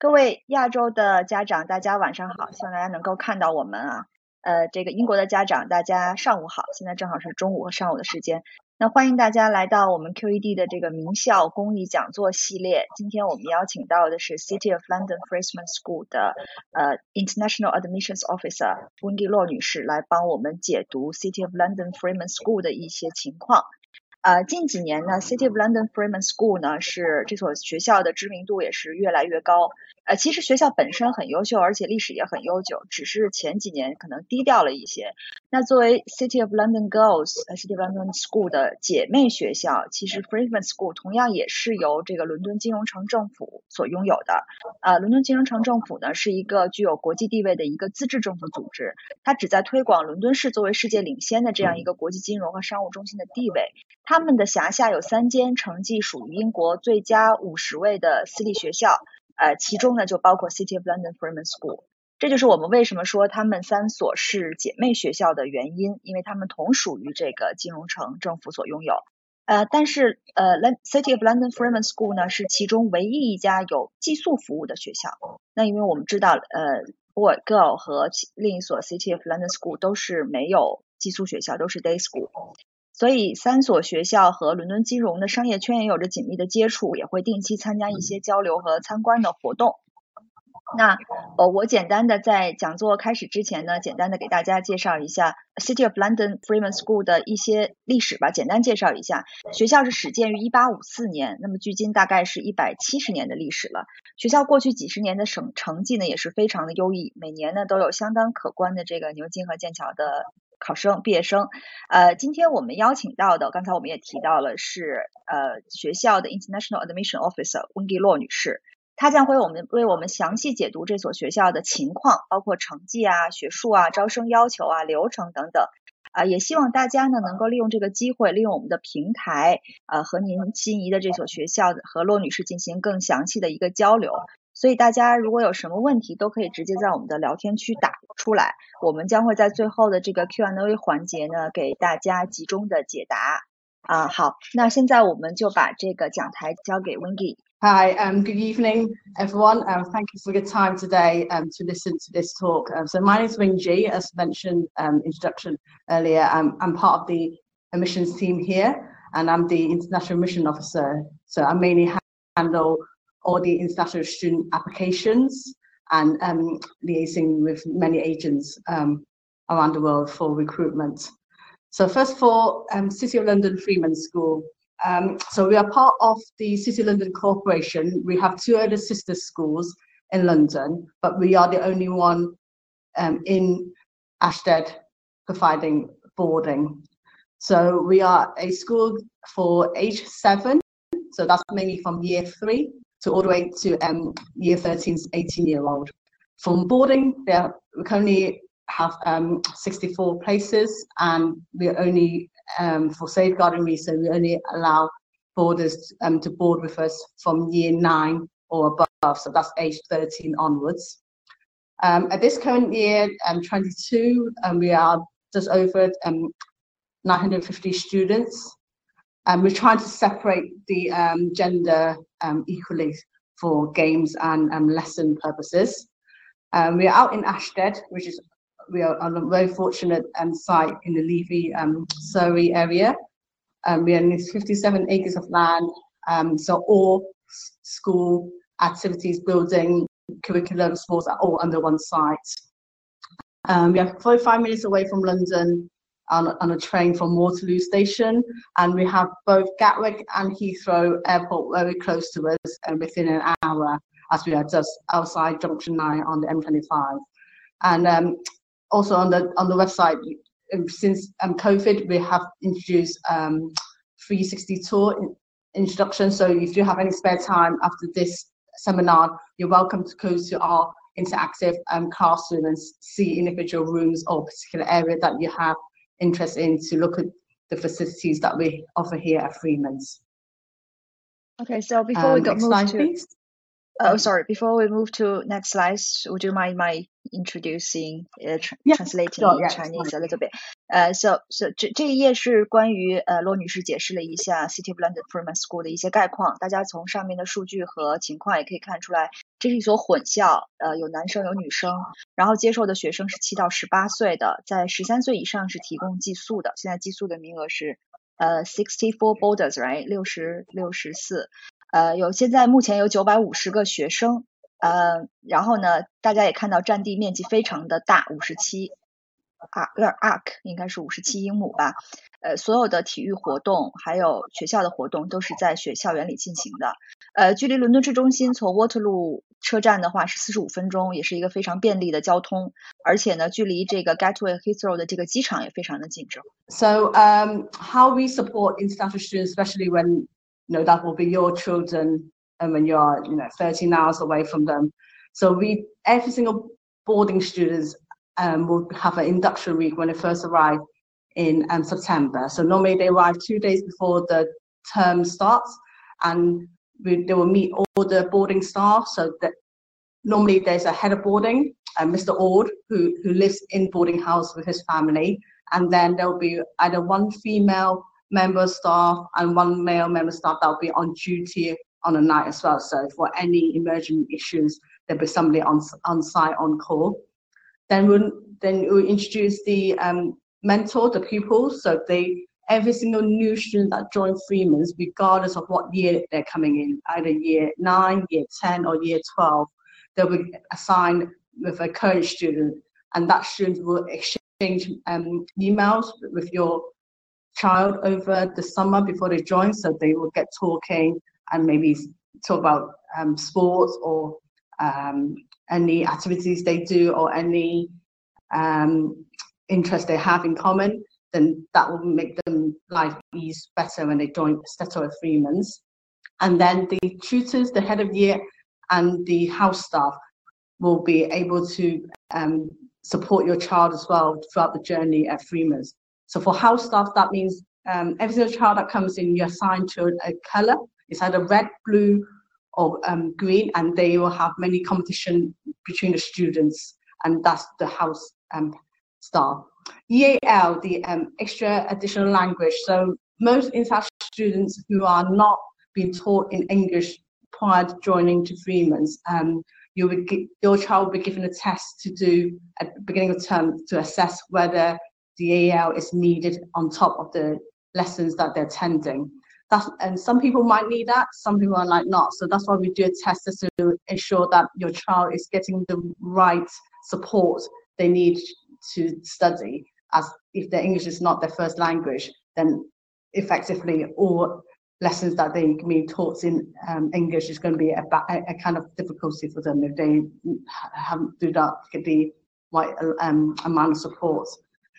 各位亚洲的家长，大家晚上好，希望大家能够看到我们啊。呃，这个英国的家长，大家上午好，现在正好是中午和上午的时间。那欢迎大家来到我们 QED 的这个名校公益讲座系列。今天我们邀请到的是 City of London Freeman School 的呃 International Admissions Officer 温蒂洛女士来帮我们解读 City of London Freeman School 的一些情况。呃，近几年呢，City of London Freeman School 呢是这所学校的知名度也是越来越高。呃，其实学校本身很优秀，而且历史也很悠久，只是前几年可能低调了一些。那作为 City of London Girls、呃 City of London School 的姐妹学校，其实 Freeman School 同样也是由这个伦敦金融城政府所拥有的。呃，伦敦金融城政府呢是一个具有国际地位的一个自治政府组织，它旨在推广伦敦市作为世界领先的这样一个国际金融和商务中心的地位。他们的辖下有三间成绩属于英国最佳五十位的私立学校。呃，其中呢就包括 City of London Freeman School，这就是我们为什么说他们三所是姐妹学校的原因，因为他们同属于这个金融城政府所拥有。呃，但是呃，City of London Freeman School 呢是其中唯一一家有寄宿服务的学校。那因为我们知道，呃，Boy Girl 和另一所 City of London School 都是没有寄宿学校，都是 Day School。所以三所学校和伦敦金融的商业圈也有着紧密的接触，也会定期参加一些交流和参观的活动。那呃，我简单的在讲座开始之前呢，简单的给大家介绍一下 City of London Freeman School 的一些历史吧。简单介绍一下，学校是始建于一八五四年，那么距今大概是一百七十年的历史了。学校过去几十年的省成绩呢也是非常的优异，每年呢都有相当可观的这个牛津和剑桥的。考生、毕业生，呃，今天我们邀请到的，刚才我们也提到了，是呃学校的 International Admission Officer 温蒂洛女士，她将会我们为我们详细解读这所学校的情况，包括成绩啊、学术啊、招生要求啊、流程等等，啊，也希望大家呢能够利用这个机会，利用我们的平台，呃，和您心仪的这所学校和洛女士进行更详细的一个交流。所以大家如果有什么问题，都可以直接在我们的聊天区打出来，我们将会在最后的这个 Q&A 环节呢，给大家集中的解答。啊，好，那现在我们就把这个讲台交给 Wendy。Hi, um, good evening, everyone. Um, thank you for your time today um, to listen to this talk. Um, so my name is Wing as mentioned um, introduction earlier. I'm, I'm part of the emissions team here, and I'm the international mission officer. So I mainly handle all the international student applications and um, liaising with many agents um, around the world for recruitment. So first of all, um, City of London Freeman School. Um, so we are part of the City of London Corporation. We have two other sister schools in London, but we are the only one um, in Ashtead providing boarding. So we are a school for age seven, so that's mainly from year three to all the way to um, year 13, 18 year old. From boarding, we currently have um, 64 places, and we are only um, for safeguarding reasons we only allow boarders um, to board with us from year nine or above, so that's age 13 onwards. Um, at this current year, um, 22, um, we are just over um, 950 students. And we're trying to separate the gender equally for games and um, lesson purposes. Um, we are out in Ashtead, which is we are on a very fortunate um, site in the Levy um, Surrey area. Um, we own 57 acres of land, um, so all school activities, building, curriculum, sports are all under one site. Um, we are 45 minutes away from London, on, on a train from Waterloo Station, and we have both Gatwick and Heathrow Airport very close to us and within an hour, as we are just outside Junction 9 on the M25. And um, also on the on the website, um, since um, COVID, we have introduced um, 360 tour in, introduction. So if you have any spare time after this seminar, you're welcome to go to our interactive um, classroom and see individual rooms or particular area that you have interest in to look at the facilities that we offer here at Freeman's. Okay, so before we Um, go next move slide, to please. oh sorry, before we move to next slide, would you mind my introducing uh, tr Yeah, translating sure, in yeah, Chinese a little bit?呃、so so 这这一页是关于呃罗女士解释了一下 City of London Freeman School 的一些概况，大家从上面的数据和情况也可以看出来，这是一所混校，呃有男生有女生， 然后接受的学生是七到十八岁的，在十三岁以上是提供寄宿的，现在寄宿的名额是呃 sixty four boarders，right 六十六十四。呃，有现在目前有九百五十个学生，呃，然后呢，大家也看到占地面积非常的大，五十七啊，有点 arc 应该是五十七英亩吧。呃，所有的体育活动还有学校的活动都是在学校园里进行的。呃，距离伦敦市中心从 Waterloo 车站的话是四十五分钟，也是一个非常便利的交通，而且呢，距离这个 Gatwick Heathrow 的这个机场也非常的近。这 So um, how we support international students, especially when you know that will be your children and when you're you know 13 hours away from them. So we every single boarding students um, will have an induction week when they first arrive in um, September. So normally they arrive two days before the term starts, and we, they will meet all the boarding staff. So that normally there's a head of boarding, uh, Mr. Ord, who who lives in boarding house with his family, and then there'll be either one female member of staff and one male member staff that will be on duty on a night as well. So for any emergent issues, there'll be somebody on on site on call. Then we'll then we'll introduce the um, mentor, the pupils. So they every single new student that join Freeman's, regardless of what year they're coming in, either year nine, year ten, or year twelve, they'll be assigned with a current student, and that student will exchange um, emails with your child over the summer before they join, so they will get talking and maybe talk about um, sports or um, any activities they do or any um, interest they have in common. Then that will make them life ease better when they join Steto at Freeman's. And then the tutors, the head of year, and the house staff will be able to um, support your child as well throughout the journey at Freeman's. So for house staff, that means um, every single child that comes in, you're assigned to a color. It's either red, blue, or um, green, and they will have many competition between the students, and that's the house um. EAL, the um, extra additional language. So most international students who are not being taught in English prior to joining to Freeman's, um, you would gi- your child will be given a test to do at the beginning of term to assess whether the EAL is needed on top of the lessons that they're attending. That's, and some people might need that, some people are like not. So that's why we do a test to ensure that your child is getting the right support they need to study. As if their English is not their first language, then effectively all lessons that they can be taught in um, English is going to be a, a kind of difficulty for them if they haven't do that get the right um, amount of support.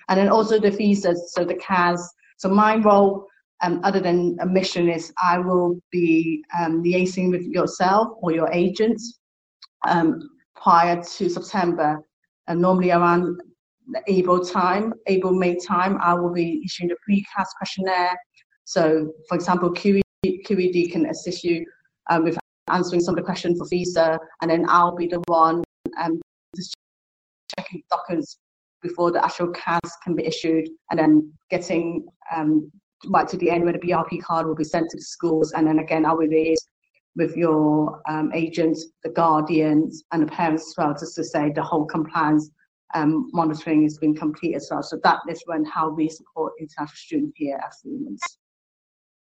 And then also the visas, so the CAS. So my role, um, other than a mission, is I will be um, liaising with yourself or your agents um, prior to September, and normally around the April time, April May time, I will be issuing the pre-CAS questionnaire. So, for example, QE, QED can assist you um, with answering some of the questions for visa, and then I'll be the one um, just checking documents before the actual CAS can be issued, and then getting um, right to the end where the BRP card will be sent to the schools, and then again I will liaise with your um, agents, the guardians, and the parents as well, just to say the whole compliance um, monitoring has been complete as well. So that is when how we support international students here at Siemens.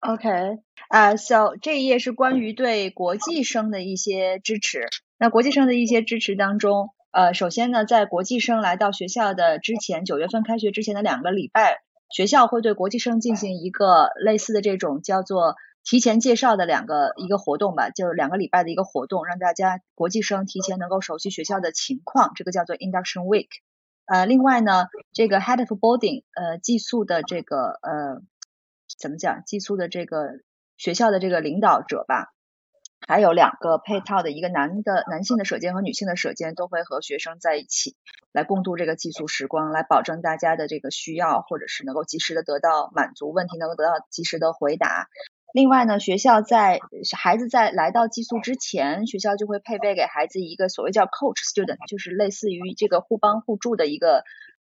OK，啊、s o 这一页是关于对国际生的一些支持。那国际生的一些支持当中，呃，首先呢，在国际生来到学校的之前，九月份开学之前的两个礼拜， 学校会对国际生进行一个类似的这种叫做提前介绍的两个一个活动吧，就是两个礼拜的一个活动，让大家国际生提前能够熟悉学校的情况，这个叫做 Induction Week。呃，另外呢，这个 Head of Boarding，呃，寄宿的这个呃，怎么讲？寄宿的这个学校的这个领导者吧，还有两个配套的一个男的男性的舍监和女性的舍监都会和学生在一起来共度这个寄宿时光，来保证大家的这个需要或者是能够及时的得到满足，问题能够得到及时的回答。另外呢，学校在孩子在来到寄宿之前，学校就会配备给孩子一个所谓叫 coach student，就是类似于这个互帮互助的一个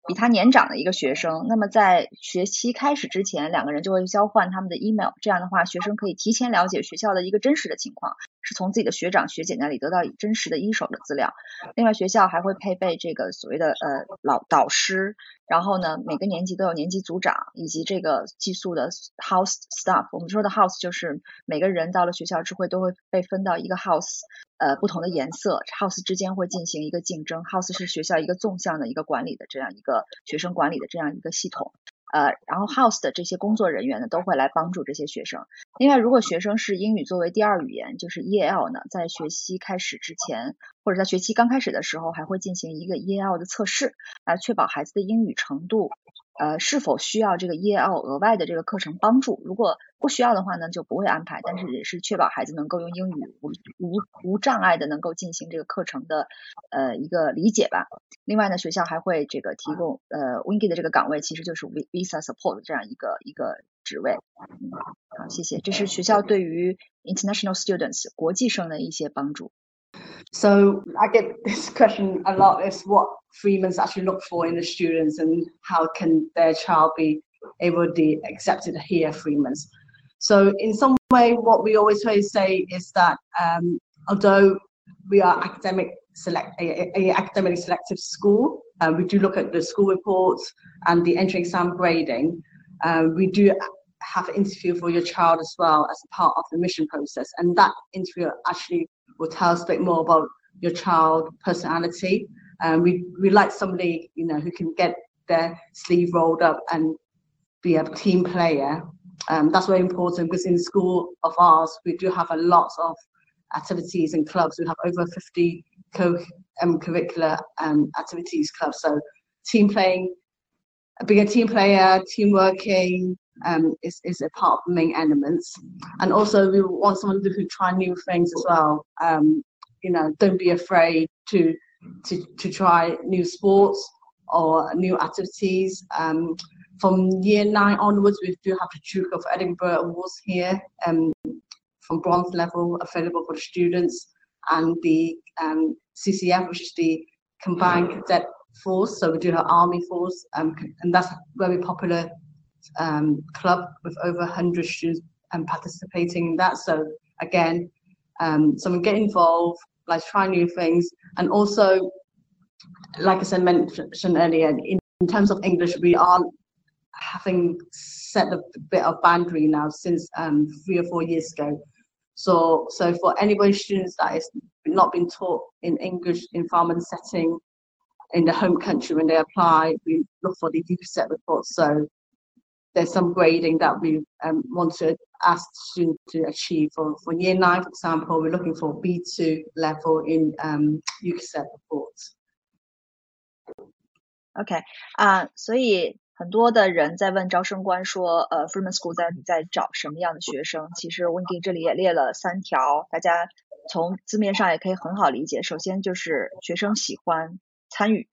比他年长的一个学生。那么在学期开始之前，两个人就会交换他们的 email，这样的话，学生可以提前了解学校的一个真实的情况，是从自己的学长学姐那里得到真实的一手的资料。另外，学校还会配备这个所谓的呃老导师。然后呢，每个年级都有年级组长以及这个寄宿的 house staff。我们说的 house 就是每个人到了学校之后都会被分到一个 house，呃，不同的颜色，house 之间会进行一个竞争。house 是学校一个纵向的一个管理的这样一个学生管理的这样一个系统。呃，然后 house 的这些工作人员呢，都会来帮助这些学生。另外，如果学生是英语作为第二语言，就是 E L 呢，在学期开始之前，或者在学期刚开始的时候，还会进行一个 E L 的测试，来确保孩子的英语程度。呃，是否需要这个 EAL 额外的这个课程帮助？如果不需要的话呢，就不会安排。但是也是确保孩子能够用英语无无无障碍的能够进行这个课程的呃一个理解吧。另外呢，学校还会这个提供呃 Wingy 的这个岗位，其实就是 Visa Support 这样一个一个职位。嗯，好，谢谢。这是学校对于 International Students 国际生的一些帮助。So I get this question a lot is what Freemans actually look for in the students and how can their child be able to be accepted here Freemans. So in some way, what we always try to say is that um, although we are academic select a, a academically selective school, uh, we do look at the school reports and the entry exam grading. Uh, we do have an interview for your child as well as a part of the mission process, and that interview actually will tell us a bit more about your child personality. Um, we we like somebody you know who can get their sleeve rolled up and be a team player. Um, that's very important because in school of ours we do have a lot of activities and clubs. We have over 50 co um, curricular um, activities clubs. So team playing, being a team player, team working, um, is, is a part of the main elements. And also we want someone who try new things as well. Um, you know, don't be afraid to, to, to try new sports or new activities. Um, from year nine onwards, we do have the Duke of Edinburgh Awards here, um, from bronze level available for the students, and the um, CCF, which is the Combined Cadet Force. So we do have Army Force, um, and that's a very popular um, club with over 100 students um, participating in that. So again, um, someone get involved, like try new things, and also, like I said mentioned earlier, in, in terms of English, we are having set a bit of boundary now since um, three or four years ago. So, so for anybody students that is not been taught in English environment setting in the home country when they apply, we look for the UKiset report. So there's some grading that we um, want to asked to to achieve. For, for year nine, for example, we're looking for B2 level in um, UKiset reports. OK，啊、uh,，所以很多的人在问招生官说，呃，Freeman School 在在找什么样的学生？其实 Wendy 这里也列了三条，大家从字面上也可以很好理解。首先就是学生喜欢参与，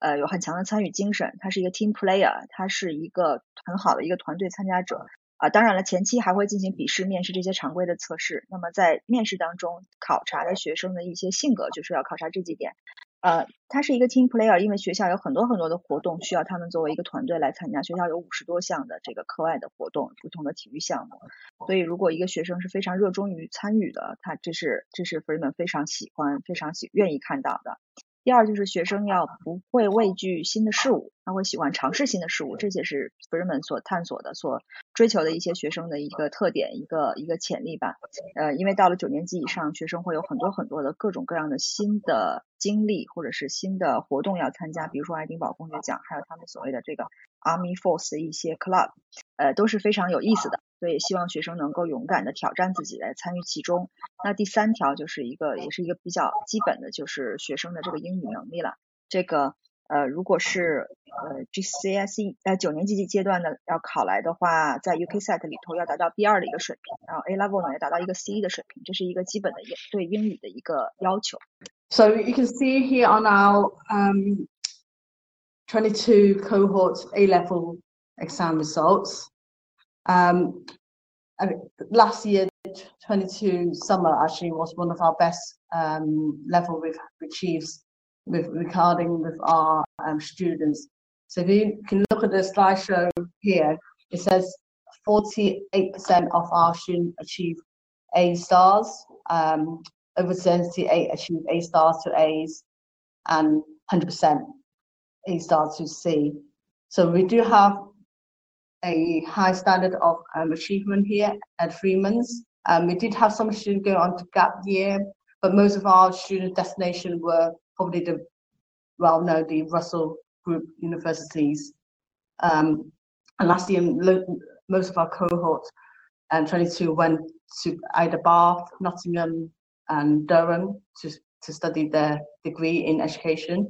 呃，有很强的参与精神，他是一个 team player，他是一个很好的一个团队参加者，啊。当然了，前期还会进行笔试、面试这些常规的测试。那么在面试当中考察的学生的一些性格，就是要考察这几点。呃，他是一个 team player，因为学校有很多很多的活动需要他们作为一个团队来参加。学校有五十多项的这个课外的活动，不同的体育项目。所以如果一个学生是非常热衷于参与的，他这是这是 Freeman 非常喜欢、非常喜愿意看到的。第二就是学生要不会畏惧新的事物，他会喜欢尝试新的事物，这些是 Freeman 所探索的、所追求的一些学生的一个特点、一个一个潜力吧。呃，因为到了九年级以上，学生会有很多很多的各种各样的新的经历或者是新的活动要参加，比如说爱丁堡公爵奖，还有他们所谓的这个 Army Force 的一些 club，呃，都是非常有意思的。所以希望学生能够勇敢的挑战自己，来参与其中。那第三条就是一个，也是一个比较基本的，就是学生的这个英语能力了。这个呃，如果是呃 GCSE 在九年级阶段呢要考来的话，在 UKiset 里头要达到 B2 A Level 呢要达到一个 C1 you can see here on our um 22 cohort A Level exam results. Um, last year, 22 summer actually was one of our best um, level we've achieved with regarding with our um, students. So if you can look at the slideshow here, it says 48% of our students achieve A stars, um, over 78 achieve A stars to A's, and 100% A stars to C. So we do have a high standard of um, achievement here at Freeman's. Um, we did have some students go on to gap year, but most of our student destination were probably the well known the Russell Group universities. Um, and last year, most of our cohort and 22 went to either Bath, Nottingham, and Durham to, to study their degree in education.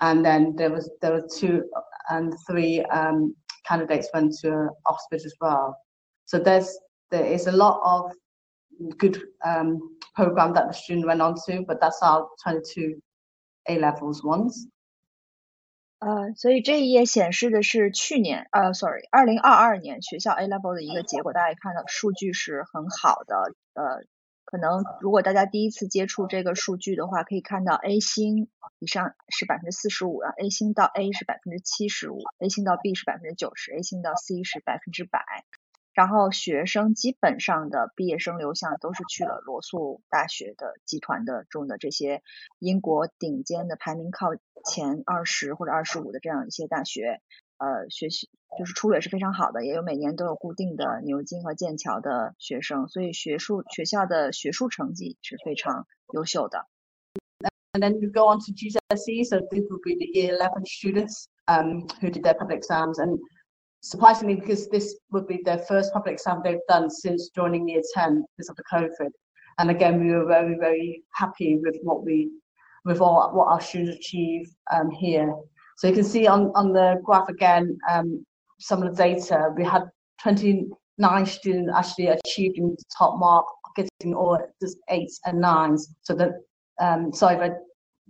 And then there was there were two and three um, candidates went to Oxford as well. So there's there is a lot of good um, program that the student went on to, but that's our 22 A levels ones. 呃，所以这一页显示的是去年，呃，sorry，二零二二年学校 A level 的一个结果，大家看到数据是很好的。呃， 可能如果大家第一次接触这个数据的话，可以看到 A 星以上是百分之四十五，然后 A 星到 A 是百分之七十五，A 星到 B 是百分之九十，A 星到 C 是百分之百。然后学生基本上的毕业生流向都是去了罗素大学的集团的中的这些英国顶尖的排名靠前二十或者二十五的这样一些大学，呃，学习就是出路也是非常好的，也有每年都有固定的牛津和剑桥的学生，所以学术学校的学术成绩是非常优秀的。And then you go on to GCSE, so these would be the year 11 students um, who did their public exams and surprisingly, because this would be their first public exam they've done since joining year 10 because of the COVID. And again, we were very, very happy with what we, with all, what our students achieved um, here. So you can see on, on the graph again, um, some of the data, we had 29 students actually achieving the top mark, getting all just eights and nines. So that, um, sorry if I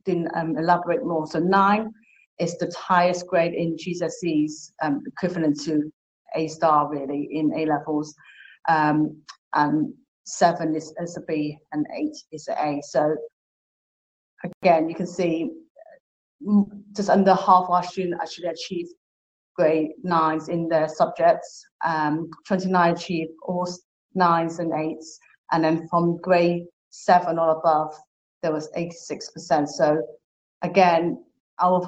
didn't um, elaborate more. So nine is the highest grade in GCSEs, um, equivalent to A star really in A levels. Um, and seven is, is a B and eight is an A. So again, you can see mm, just under half our students actually achieved grade nines in their subjects. Um, 29 achieved all nines and eights. And then from grade seven or above, there was 86%. So again, our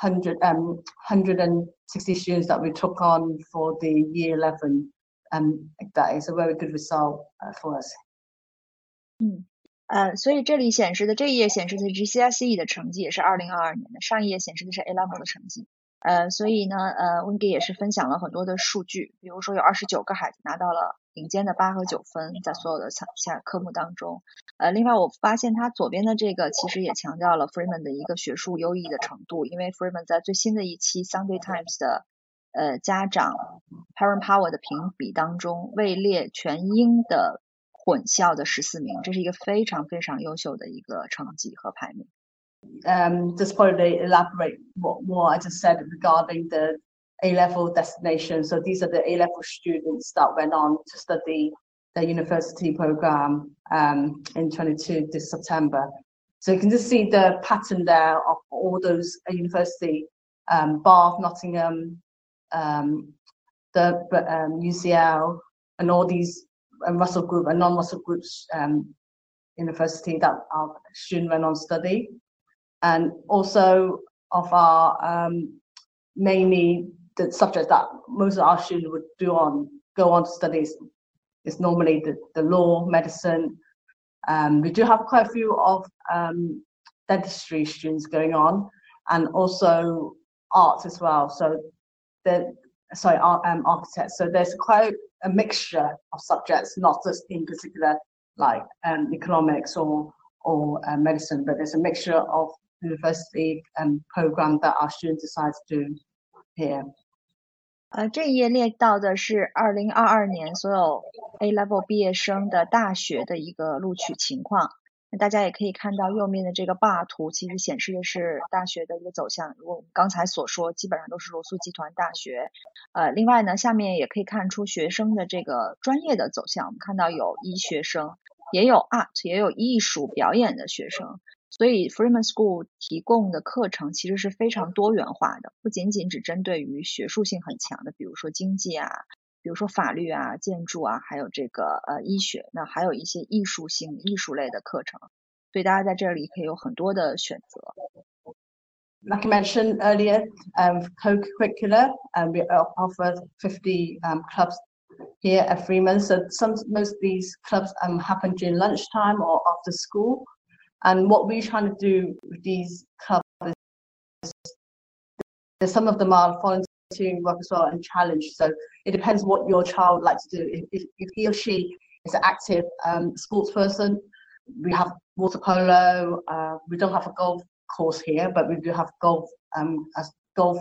100, um, 160 students that we took on for the year 11. And that is a very good result uh, for us. 嗯，呃，所以这里显示的这一页显示的 GCSE 的成绩也是二零二二年的，上一页显示的是 A level 的成绩。 呃，所以呢，呃温迪也是分享了很多的数据，比如说有二十九个孩子拿到了顶尖的八和九分，在所有的下下科目当中。呃，另外我发现他左边的这个其实也强调了 Freeman 的一个学术优异的程度，因为 Freeman 在最新的一期 Sunday Times 的呃家长 Parent Power 的评比当中位列全英的混校的十四名，这是一个非常非常优秀的一个成绩和排名。Um, just probably elaborate what more I just said regarding the A-level destination. So these are the A-level students that went on to study the university program um, in 22 this September. So you can just see the pattern there of all those university, um, Bath, Nottingham, um, the um, UCL, and all these um, Russell Group and non-Russell groups um, university that our student went on study and also of our um, mainly the subject that most of our students would do on go on to study is normally the, the law, medicine. Um, we do have quite a few of um, dentistry students going on, and also arts as well. So the sorry, art, um, architects. So there's quite a mixture of subjects, not just in particular like um, economics or or uh, medicine, but there's a mixture of university um, program that our students decide to do here. 呃，这一页列到的是二零二二年所有 A Level 毕业生的大学的一个录取情况。那大家也可以看到右面的这个 bar 图，其实显示的是大学的一个走向。如果我们刚才所说，基本上都是罗素集团大学。呃，另外呢，下面也可以看出学生的这个专业的走向。我们看到有医学生，也有 art，也有艺术表演的学生。所以 Freeman School 提供的课程其实是非常多元化的，不仅仅只针对于学术性很强的，比如说经济啊，比如说法律啊、建筑啊，还有这个呃医学，那还有一些艺术性、艺术类的课程。所以大家在这里可以有很多的选择。Like I mentioned earlier, um, co-curricular, and we offer 50 um, clubs here at Freeman. So some most of these clubs um, happen during lunchtime or after school. And what we're trying to do with these clubs is some of them are volunteering work as well and challenge. So it depends what your child likes to do. If, if he or she is an active um, sports person, we have water polo. Uh, we don't have a golf course here, but we do have golf um, as golf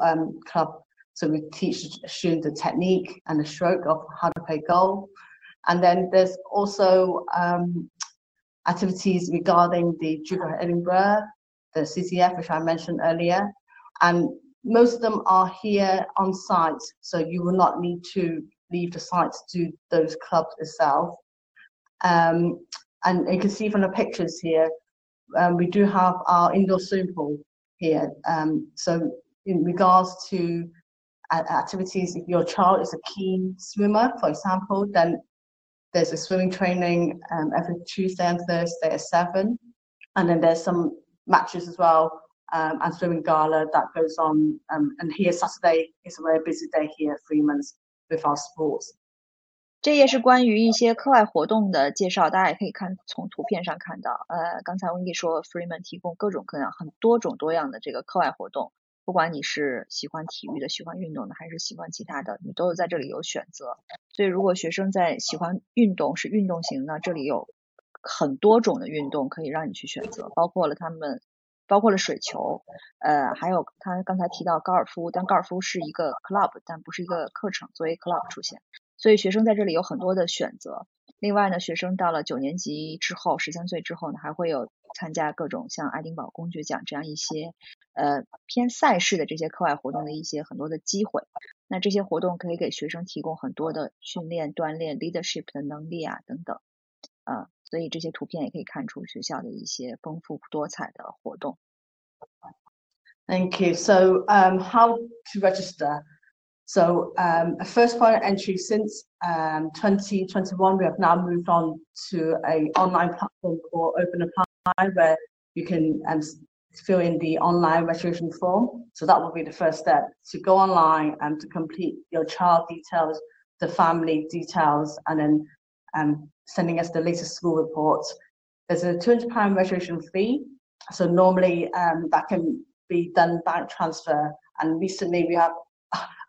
um, club. So we teach students the technique and the stroke of how to play golf. And then there's also um, activities regarding the Duke of Edinburgh, the CCF, which I mentioned earlier. And most of them are here on site, so you will not need to leave the site to do those clubs itself. Um, and you can see from the pictures here, um, we do have our indoor swimming pool here. Um, so in regards to activities, if your child is a keen swimmer, for example, then there's a swimming training um, every Tuesday and Thursday at seven, and then there's some matches as well um, and swimming gala that goes on. Um, and here Saturday is a very busy day here at Freeman's with our sports. 这也是关于一些课外活动的介绍，大家也可以看从图片上看到。呃，刚才 Wendy 说，Freeman 提供各种各样、很多种多样的这个课外活动。 不管你是喜欢体育的、喜欢运动的，还是喜欢其他的，你都有在这里有选择。所以，如果学生在喜欢运动是运动型呢，这里有很多种的运动可以让你去选择，包括了他们，包括了水球，呃，还有他刚才提到高尔夫，但高尔夫是一个 club，但不是一个课程，作为 club 出现。所以学生在这里有很多的选择。另外呢，学生到了九年级之后，十三岁之后呢，还会有参加各种像爱丁堡公爵奖这样一些呃偏赛事的这些课外活动的一些很多的机会。那这些活动可以给学生提供很多的训练、锻炼 leadership 的能力啊等等。啊，所以这些图片也可以看出学校的一些丰富多彩的活动。Thank you. So, um, how to register? So um, a first point entry since um, 2021, we have now moved on to a online platform called Open Apply, where you can um, fill in the online registration form. So that will be the first step to go online and to complete your child details, the family details, and then um, sending us the latest school reports. There's a 200 pound registration fee. So normally um, that can be done bank transfer. And recently we have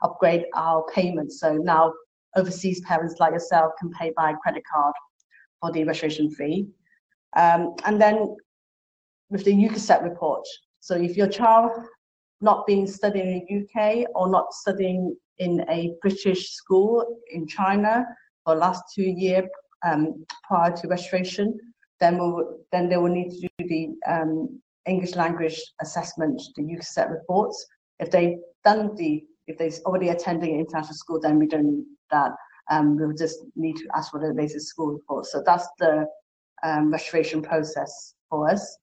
upgrade our payments. So now overseas parents like yourself can pay by credit card for the registration fee. Um, and then with the UKiset report. So if your child not been studying in the UK or not studying in a British school in China for the last two years um, prior to registration, then we'll, then they will need to do the um, English language assessment, the UKiset reports. If they've done the if they're already attending an international school, then we don't need that. Um, we'll just need to ask for the latest school report. So that's the um, registration process for us.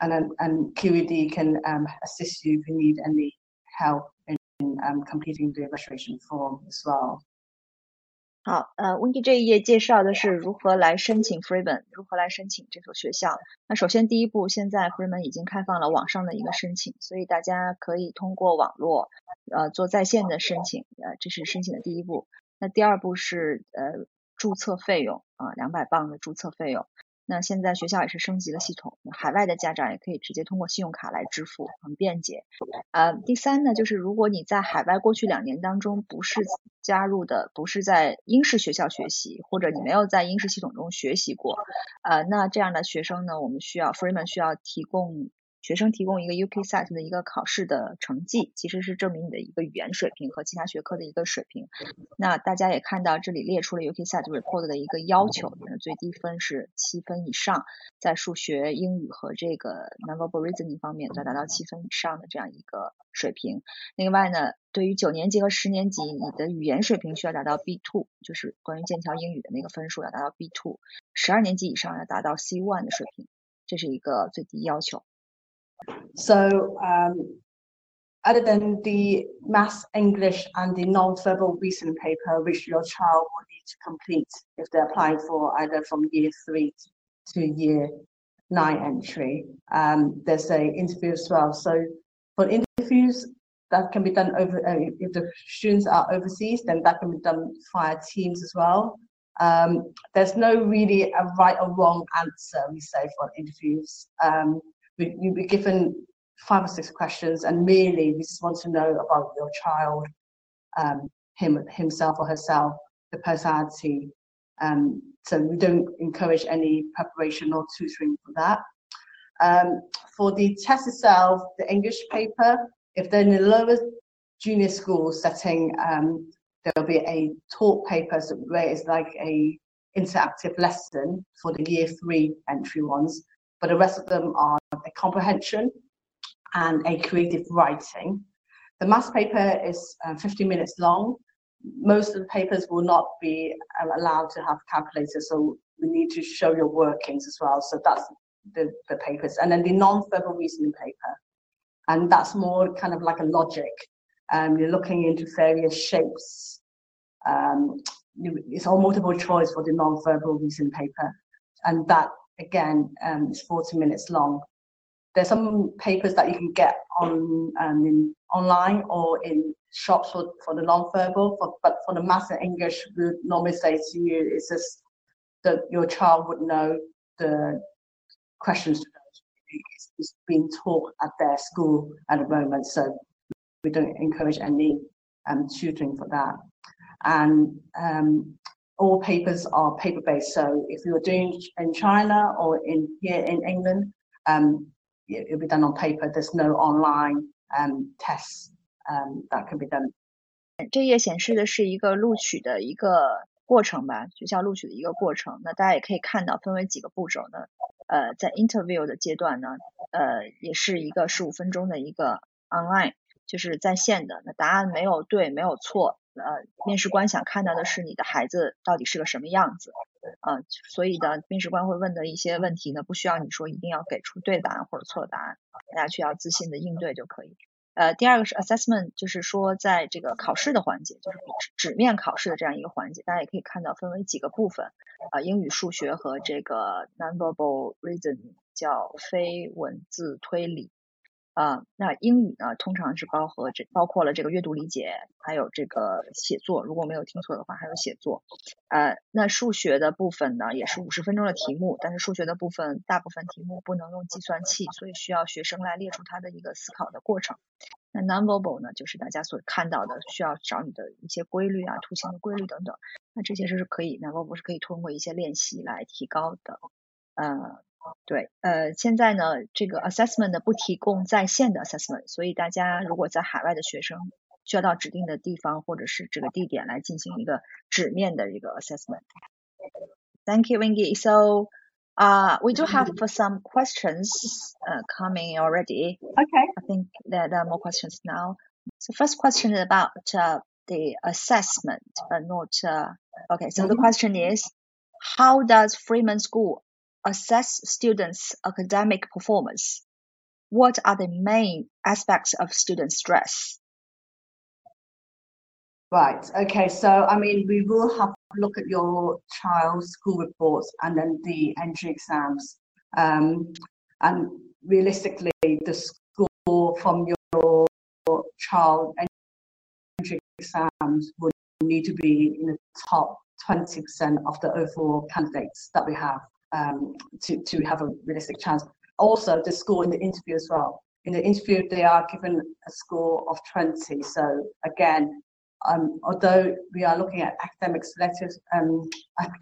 And then and QED can um, assist you if you need any help in, in um, completing the registration form as well. 好，呃温迪这一页介绍的是如何来申请 Freeman，如何来申请这所学校。那首先第一步，现在 Freeman 已经开放了网上的一个申请，所以大家可以通过网络，呃，做在线的申请，呃，这是申请的第一步。那第二步是呃注册费用啊，两百磅的注册费用。那现在学校也是升级了系统，海外的家长也可以直接通过信用卡来支付，很便捷。呃，第三呢，就是如果你在海外过去两年当中不是加入的，不是在英式学校学习，或者你没有在英式系统中学习过，呃，那这样的学生呢，我们需要 Freeman 需要提供。学生提供一个 UKSAT 的一个考试的成绩，其实是证明你的一个语言水平和其他学科的一个水平。那大家也看到这里列出了 UKSAT report 的一个要求，最低分是七分以上，在数学、英语和这个 nonverbal reasoning 方面要达到七分以上的这样一个水平。另外呢，对于九年级和十年级，你的语言水平需要达到 B2，就是关于剑桥英语的那个分数要达到 B2。十二年级以上要达到 C1 的水平，这是一个最低要求。So, um, other than the maths, English, and the non-verbal reasoning paper, which your child will need to complete if they're applying for either from year three to year nine entry, um, there's a interview as well. So, for interviews, that can be done over uh, if the students are overseas, then that can be done via Teams as well. Um, there's no really a right or wrong answer, we say, for interviews. Um, you'll be given five or six questions, and merely we just want to know about your child, um, him, himself or herself, the personality. Um, so we don't encourage any preparation or tutoring for that. Um, for the test itself, the English paper, if they're in the lower junior school setting, um, there'll be a talk paper where it's like a interactive lesson for the year three entry ones, but the rest of them are a comprehension and a creative writing. The maths paper is uh, 50 minutes long. Most of the papers will not be uh, allowed to have calculators, so we need to show your workings as well. So that's the, the papers. And then the non-verbal reasoning paper. And that's more kind of like a logic. Um, you're looking into various shapes. Um, it's all multiple choice for the non-verbal reasoning paper. And that, again, um, is 40 minutes long there's some papers that you can get on um, in online or in shops for, for the non-verbal, for, but for the maths and English, we normally say to you, it's just that your child would know the questions it's, it's being taught at their school at the moment, so we don't encourage any um, tutoring for that. And um, all papers are paper-based, so if you're doing in China or in here in England, um, it'll be done on paper. There's no online um, tests um, that can be done. 这页显示的是一个录取的一个过程吧，学校录取的一个过程。那大家也可以看到，分为几个步骤呢？呃，在 interview 的阶段呢，呃，也是一个十五分钟的一个 online，就是在线的。那答案没有对，没有错。 呃，面试官想看到的是你的孩子到底是个什么样子，呃，所以呢，面试官会问的一些问题呢，不需要你说一定要给出对答案或者错答案，大家需要自信的应对就可以。呃，第二个是 assessment，就是说在这个考试的环节，就是纸面考试的这样一个环节，大家也可以看到分为几个部分，啊，英语、数学和这个 nonverbal reason 叫非文字推理。啊，那英语呢，通常是包括这包括了这个阅读理解，还有这个写作。如果没有听错的话，还有写作。呃，那数学的部分呢，也是五十分钟的题目，但是数学的部分大部分题目不能用计算器，所以需要学生来列出他的一个思考的过程。那 nonverbal 呢，就是大家所看到的，需要找你的一些规律啊，图形的规律等等。那这些是可以 nonverbal 是可以通过一些练习来提高的。呃。对，呃，现在呢，这个 assessment 呢不提供在线的 assessment，所以大家如果在海外的学生需要到指定的地方或者是这个地点来进行一个纸面的一个 assessment。Thank you, Wingy. So, uh, we do have some questions uh, coming already. Okay. I think that there are more questions now. So, first question is about uh, the assessment, but not. Uh, okay, so mm -hmm. the mm-hmm. question is, how does Freeman School assess students' academic performance? What are the main aspects of student stress? Right. Okay. So, I mean, we will have a look at your child's school reports and then the entry exams. Um, and realistically, the score from your child entry exams would need to be in the top 20% of the overall candidates that we have. Um, to, to have a realistic chance. Also, the score in the interview as well. In the interview, they are given a score of 20. So again, um, although we are looking at academic selected, um,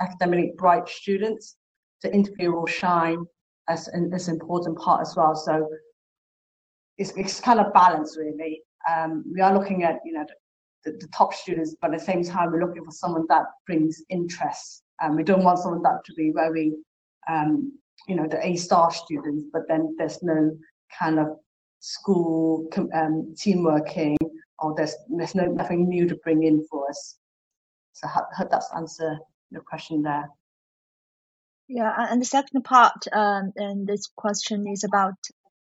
academically bright students, the interview will shine as an, as important part as well. So it's, it's kind of balanced really. Um, we are looking at you know the, the, top students, but at the same time we're looking for someone that brings interest. Um, we don't want someone that to be very um, you know the A star students, but then there's no kind of school um, team working or there's there's no nothing new to bring in for us. So I hope that's answer your question there. Yeah, and the second part, um, and this question is about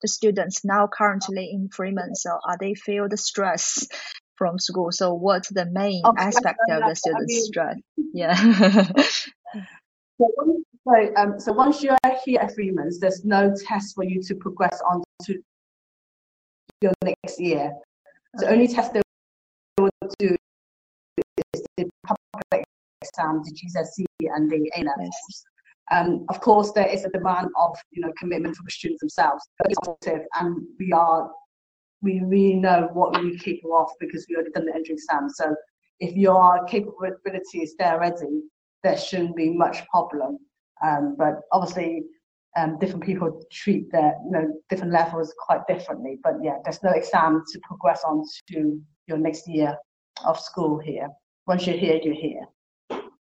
the students now currently in Freeman. So are they feel the stress from school? So what's the main oh, aspect of the students' I mean, stress? Yeah. so, so, um, so once you're here at Freemen's, there's no test for you to progress on to your next year. The only test they will do is the public exam, the GCSE and the A levels. Um, of course, there is a demand of you know commitment from the students themselves, and we are we really know what we're capable of because we already done the entry exam. So if your capability is there already, there shouldn't be much problem. Um, but obviously, um, different people treat their you know different levels quite differently. But yeah, there's no exam to progress on to your next year of school here. Once you're here, you're here.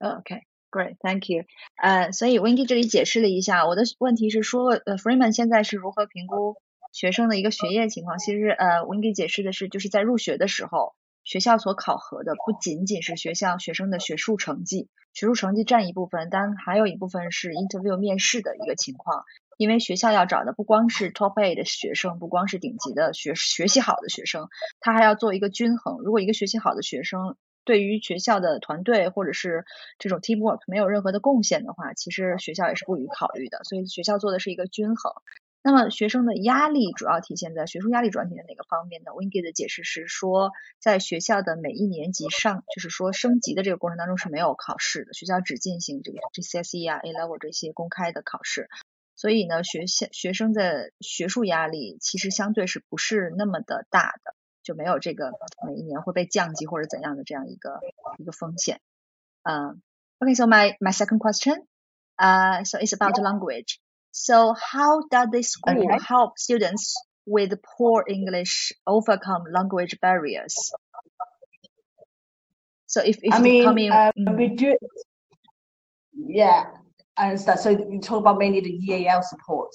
Oh, okay. Great, thank you。呃，所以 uh, Wendy 这里解释了一下，我的问题是说，呃，Freemen 现在是如何评估学生的一个学业情况？其实，呃，Wendy 解释的是，就是在入学的时候，学校所考核的不仅仅是学校学生的学术成绩，学术成绩占一部分，但还有一部分是 interview 面试的一个情况，因为学校要找的不光是 top A 的学生，不光是顶级的学学习好的学生，他还要做一个均衡。如果一个学习好的学生，对于学校的团队或者是这种 teamwork 没有任何的贡献的话，其实学校也是不予考虑的。所以学校做的是一个均衡。那么学生的压力主要体现在学术压力主要体现在哪个方面呢 w i n g y 的解释是说，在学校的每一年级上，就是说升级的这个过程当中是没有考试的，学校只进行这个 GCSE 啊 A level 这些公开的考试。所以呢，学校学生的学术压力其实相对是不是那么的大的。就没有这个每一年会被降级或者怎样的这样一个一个风险。嗯、，Okay，so my my second question, uh, so it's about language. So how does the school okay. help students with poor English overcome language barriers? So if, if I mean, coming, um, mm. we do, yeah, I understand. So you talk about mainly the EAL support.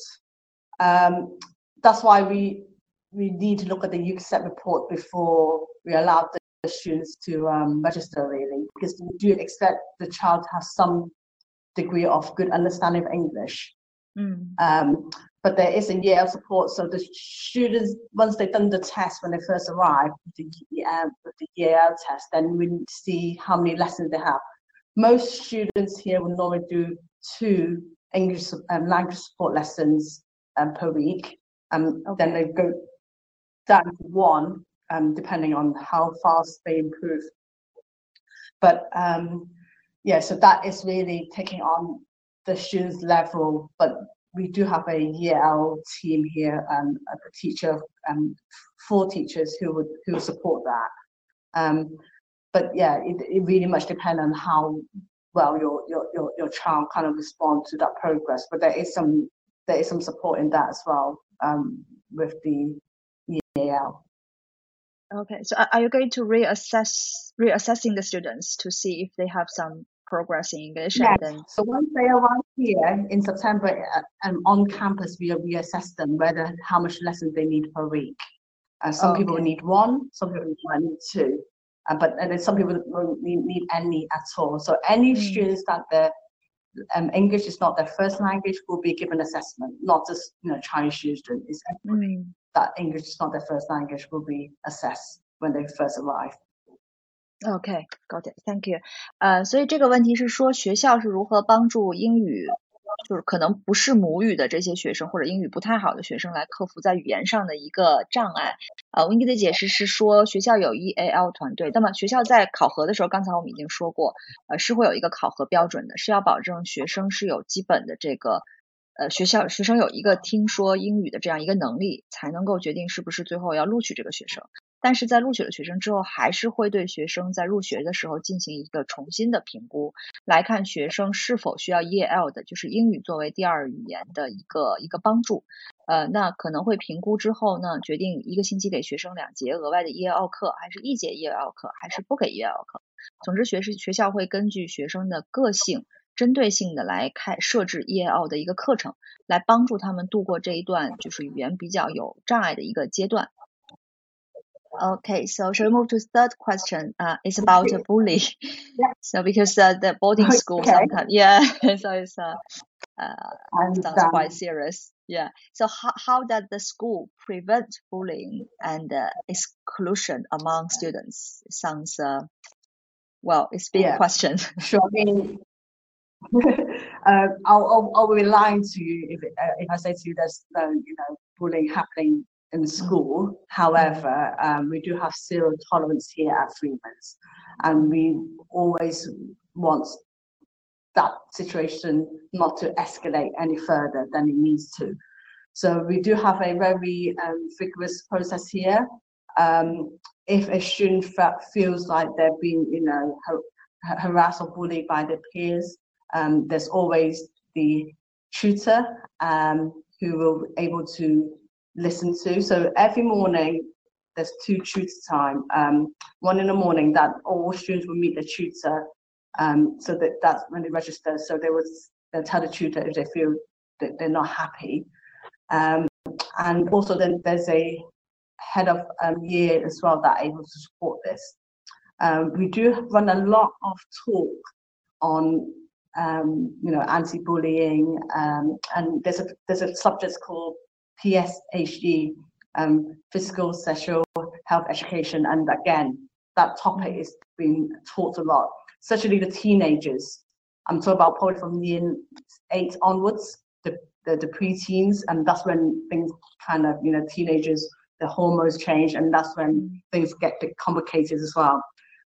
Um, that's why we we need to look at the UKiset report before we allow the students to um, register really, because we do expect the child to have some degree of good understanding of English. Mm. Um, but there is a year of support, so the students, once they've done the test when they first arrive, the, uh, the year test, then we see how many lessons they have. Most students here will normally do two English um, language support lessons um, per week. Um, okay. Then they go down to one, um, depending on how fast they improve. But um, yeah, so that is really taking on the students' level. But we do have a year EL team here, um, a teacher, um, four teachers who would who support that. Um, but yeah, it, it really much depends on how well your, your your your child kind of respond to that progress. But there is some there is some support in that as well um, with the yeah. Okay, so are you going to reassess reassessing the students to see if they have some progress in English? Yes. Then... So once they arrive here in September uh, um, on campus, we reassess them whether how much lessons they need per week. Uh, some okay. people need one, some people might need two, uh, but and then some people don't need, need any at all. So any mm. students that their um, English is not their first language will be given assessment, not just you know Chinese students. It's mm that English is not their first language will be assessed when they first arrive. OK，got it. Thank you. 呃，所以这个问题是说学校是如何帮助英语就是可能不是母语的这些学生或者英语不太好的学生来克服在语言上的一个障碍。呃，Winky 的解释是说，学校有 EAL 团队，那么学校在考核的时候，刚才我们已经说过，呃，是会有一个考核标准的，是要保证学生是有基本的这个。呃，学校学生有一个听说英语的这样一个能力，才能够决定是不是最后要录取这个学生。但是在录取了学生之后，还是会对学生在入学的时候进行一个重新的评估，来看学生是否需要 EL 的，就是英语作为第二语言的一个一个帮助。呃，那可能会评估之后呢，决定一个星期给学生两节额外的 EL 课，还是一节 EL 课，还是不给 EL 课。总之，学是学校会根据学生的个性。针对性的来开设置 EAL 的一个课程，来帮助他们度过这一段就是语言比较有障碍的一个阶段。Okay, so shall we move to third question? Uh, it's about bullying. Yeah. So because uh, the boarding school Okay. sometimes, yeah, so it's uh, uh, sounds quite serious. Yeah. So how how does the school prevent bullying and uh, exclusion among students? It Sounds uh, well, it's big Yeah. question. Sure. I mean, uh, I'll, I'll, I'll be lying to you if, it, uh, if I say to you there's no, you know, bullying happening in school. However, um, we do have zero tolerance here at Freemen's, and we always want that situation not to escalate any further than it needs to. So we do have a very um, vigorous process here. Um, if a student fe- feels like they're being, you know, har- harassed or bullied by their peers, um, there's always the tutor um, who will be able to listen to. So every morning there's two tutor time. Um, one in the morning that all students will meet the tutor. Um, so that that's when they register. So they would they'll tell the tutor if they feel that they're not happy. Um, and also then there's a head of um, year as well that able to support this. Um, we do run a lot of talk on um, you know anti-bullying um, and there's a there's a subject called PSHE um, physical sexual health education and again that topic is being taught a lot especially the teenagers I'm talking about probably from year eight onwards the, the the preteens and that's when things kind of you know teenagers the hormones change and that's when things get complicated as well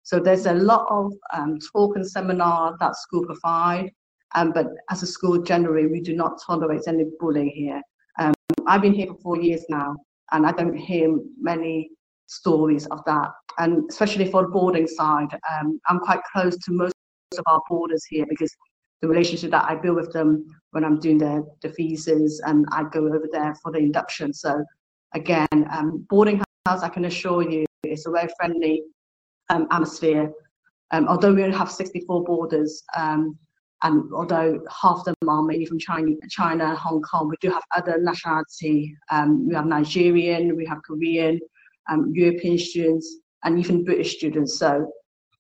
so there's a lot of um, talk and seminar that school provide, um, but as a school generally, we do not tolerate any bullying here. Um, I've been here for four years now, and I don't hear many stories of that. And especially for the boarding side, um, I'm quite close to most of our boarders here because the relationship that I build with them when I'm doing their, the visas and I go over there for the induction. So again, um, boarding house, I can assure you, it's a very friendly um, atmosphere. Um, although we only have 64 borders, um, and although half of them are mainly from China, China Hong Kong, we do have other nationality. Um, we have Nigerian, we have Korean, um, European students, and even British students. So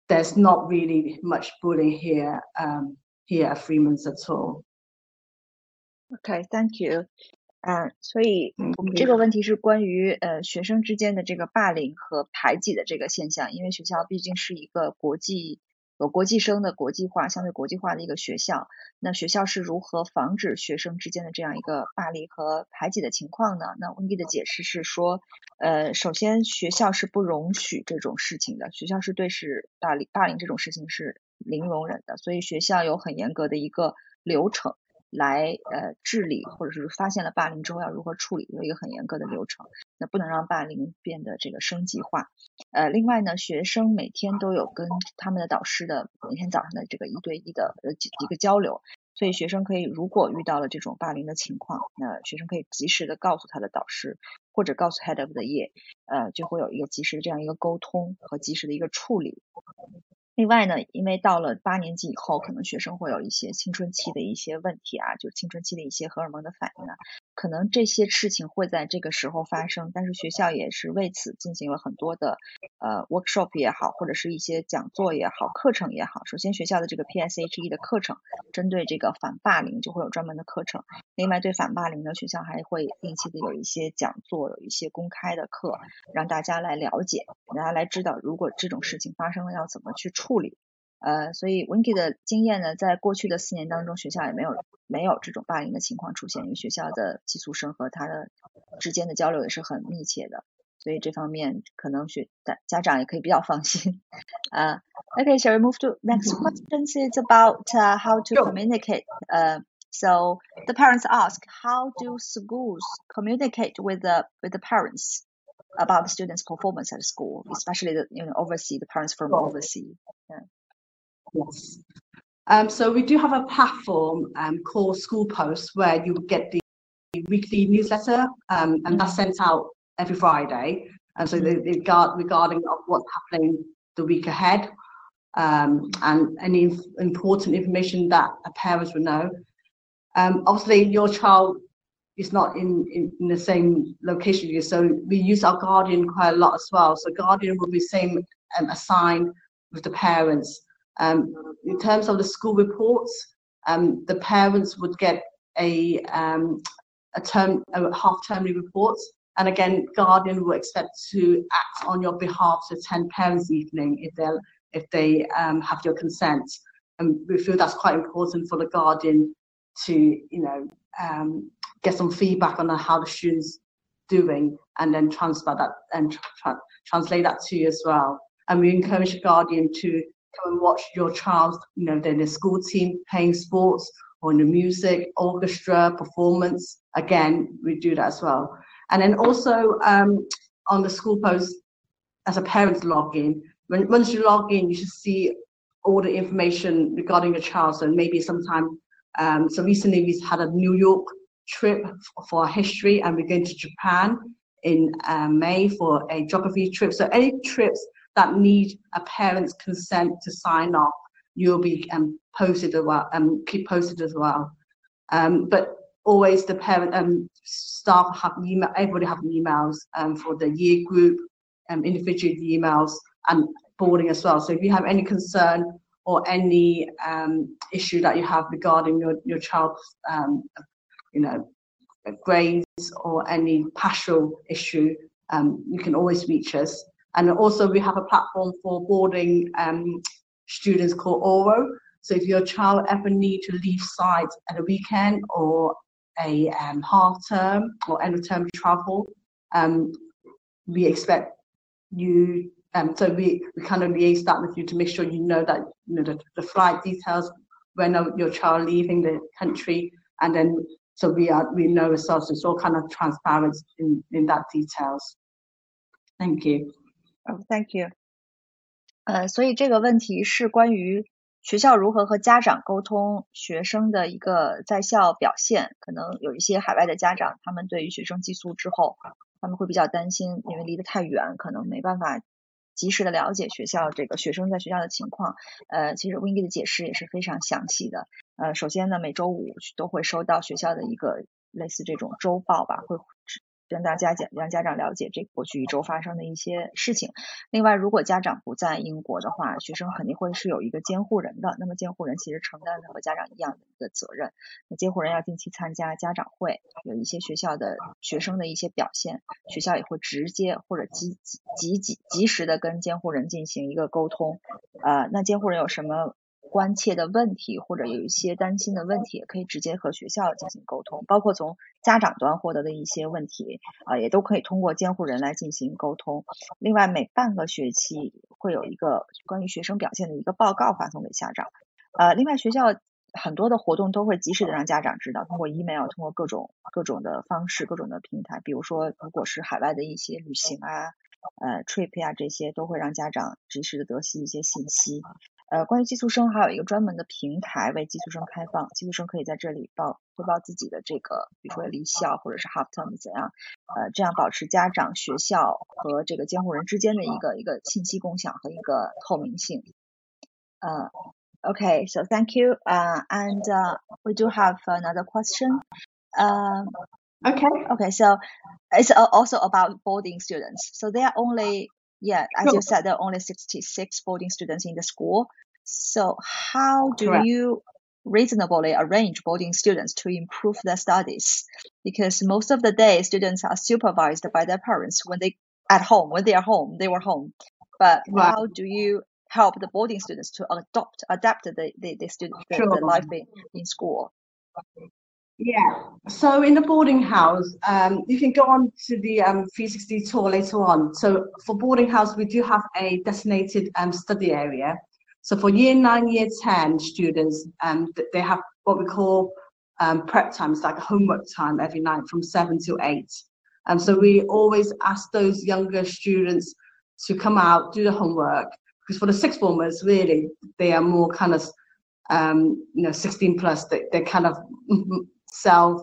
there's not really much bullying here um, here at Freemen's at all. Okay, thank you. 嗯，所以我们这个问题是关于呃学生之间的这个霸凌和排挤的这个现象，因为学校毕竟是一个国际有国际生的国际化相对国际化的一个学校，那学校是如何防止学生之间的这样一个霸凌和排挤的情况呢？那温迪的解释是说，呃，首先学校是不容许这种事情的，学校是对是霸凌霸凌这种事情是零容忍的，所以学校有很严格的一个流程。来呃治理，或者是发现了霸凌之后要如何处理，有一个很严格的流程。那不能让霸凌变得这个升级化。呃，另外呢，学生每天都有跟他们的导师的每天早上的这个一对一的呃一个交流，所以学生可以如果遇到了这种霸凌的情况，那学生可以及时的告诉他的导师，或者告诉 head of the year，呃，就会有一个及时的这样一个沟通和及时的一个处理。另外呢，因为到了八年级以后，可能学生会有一些青春期的一些问题啊，就青春期的一些荷尔蒙的反应啊，可能这些事情会在这个时候发生，但是学校也是为此进行了很多的呃 workshop 也好，或者是一些讲座也好，课程也好。首先学校的这个 PSHE 的课程，针对这个反霸凌就会有专门的课程。另外对反霸凌呢，学校还会定期的有一些讲座，有一些公开的课，让大家来了解，大家来知道如果这种事情发生了要怎么去处理。呃，所以 Winky 的经验呢，在过去的四年当中，学校也没有没有这种霸凌的情况出现，因为学校的寄宿生和他的之间的交流也是很密切的，所以这方面可能学家长也可以比较放心。呃，OK，shall we move to next question? Is about how to communicate. Uh, so the parents ask, how do schools communicate with the with the parents about the students' performance at school, especially the you know overseas the parents from overseas? Yeah. Yes. Um, so we do have a platform um, called School Post where you get the weekly newsletter um, and that's sent out every Friday. And so they, they guard, regarding of what's happening the week ahead um, and any important information that a parents would know. Um, obviously, your child is not in, in, in, the same location, so we use our guardian quite a lot as well. So guardian will be same um, assigned with the parents. Um, in terms of the school reports, um, the parents would get a um, a term a half termly report, and again, guardian will expect to act on your behalf to attend parents' evening if they if they um, have your consent. And we feel that's quite important for the guardian to you know um, get some feedback on how the students doing and then transfer that and tra- translate that to you as well. And we encourage the guardian to come and watch your child, you know, in the school team playing sports or in the music, orchestra, performance. Again, we do that as well. And then also um, on the school post, as a parent login, when once you log in, you should see all the information regarding your child. So maybe sometime, um, so recently we had a New York trip for history and we're going to Japan in uh, May for a geography trip. So any trips that need a parent's consent to sign off, you'll be um, posted as well, um, keep posted as well. Um, but always the parent um, staff have email, everybody have emails um, for the year group, um, individual emails and boarding as well. So if you have any concern or any um, issue that you have regarding your, your child's, um, you know, grades or any pastoral issue, um, you can always reach us. And also we have a platform for boarding um, students called Orah. So if your child ever need to leave site at a weekend or a um, half term or end of term travel, um, we expect you. Um, so we, we kind of liaise that with you to make sure you know that you know the, the flight details, when your child leaving the country, and then so we are we know. So it's all kind of transparent in in that details. Thank you. Oh, thank you. 呃，所以这个问题是关于学校如何和家长沟通学生的一个在校表现。可能有一些海外的家长，他们对于学生寄宿之后，他们会比较担心，因为离得太远，可能没办法及时的了解学校这个学生在学校的情况。呃，其实 Wendy 的解释也是非常详细的。呃，首先呢，每周五都会收到学校的一个类似这种周报吧，会。让大家讲，让家长了解这过去一周发生的一些事情。另外，如果家长不在英国的话，学生肯定会是有一个监护人的。那么，监护人其实承担的和家长一样的一个责任。那监护人要定期参加家长会，有一些学校的学生的一些表现，学校也会直接或者及及及及时的跟监护人进行一个沟通。呃，那监护人有什么？关切的问题或者有一些担心的问题，也可以直接和学校进行沟通，包括从家长端获得的一些问题啊，也都可以通过监护人来进行沟通。另外，每半个学期会有一个关于学生表现的一个报告发送给家长。呃，另外学校很多的活动都会及时的让家长知道，通过 email，通过各种各种的方式、各种的平台，比如说如果是海外的一些旅行啊、呃 trip 呀这些，都会让家长及时的得悉一些信息。呃，关于寄宿生还有一个专门的平台为寄宿生开放，寄宿生可以在这里报汇报自己的这个，比如说离校或者是 half term 怎样，呃，这样保持家长、学校和这个监护人之间的一个一个信息共享和一个透明性。呃，OK, so thank you. Uh, and uh, we do have another question. Um, okay. Okay, so it's also about boarding students. So they are only yeah, as you said, there are only 66 boarding students in the school. So how do Correct. you reasonably arrange boarding students to improve their studies? Because most of the day, students are supervised by their parents when they at home, when they are home, they were home. But right. how do you help the boarding students to adopt adapt the the, the student the, Sure. the life in, in school? Yeah. So in the boarding house, um, you can go on to the um, 360 tour later on. So for boarding house, we do have a designated um, study area. So for year nine, year 10 students, um, they have what we call um, prep time. It's like homework time every night from seven to eight. Um, so we always ask those younger students to come out, do the homework. Because for the sixth formers, really, they are more kind of, you know, 16 plus. They, they're kind of self.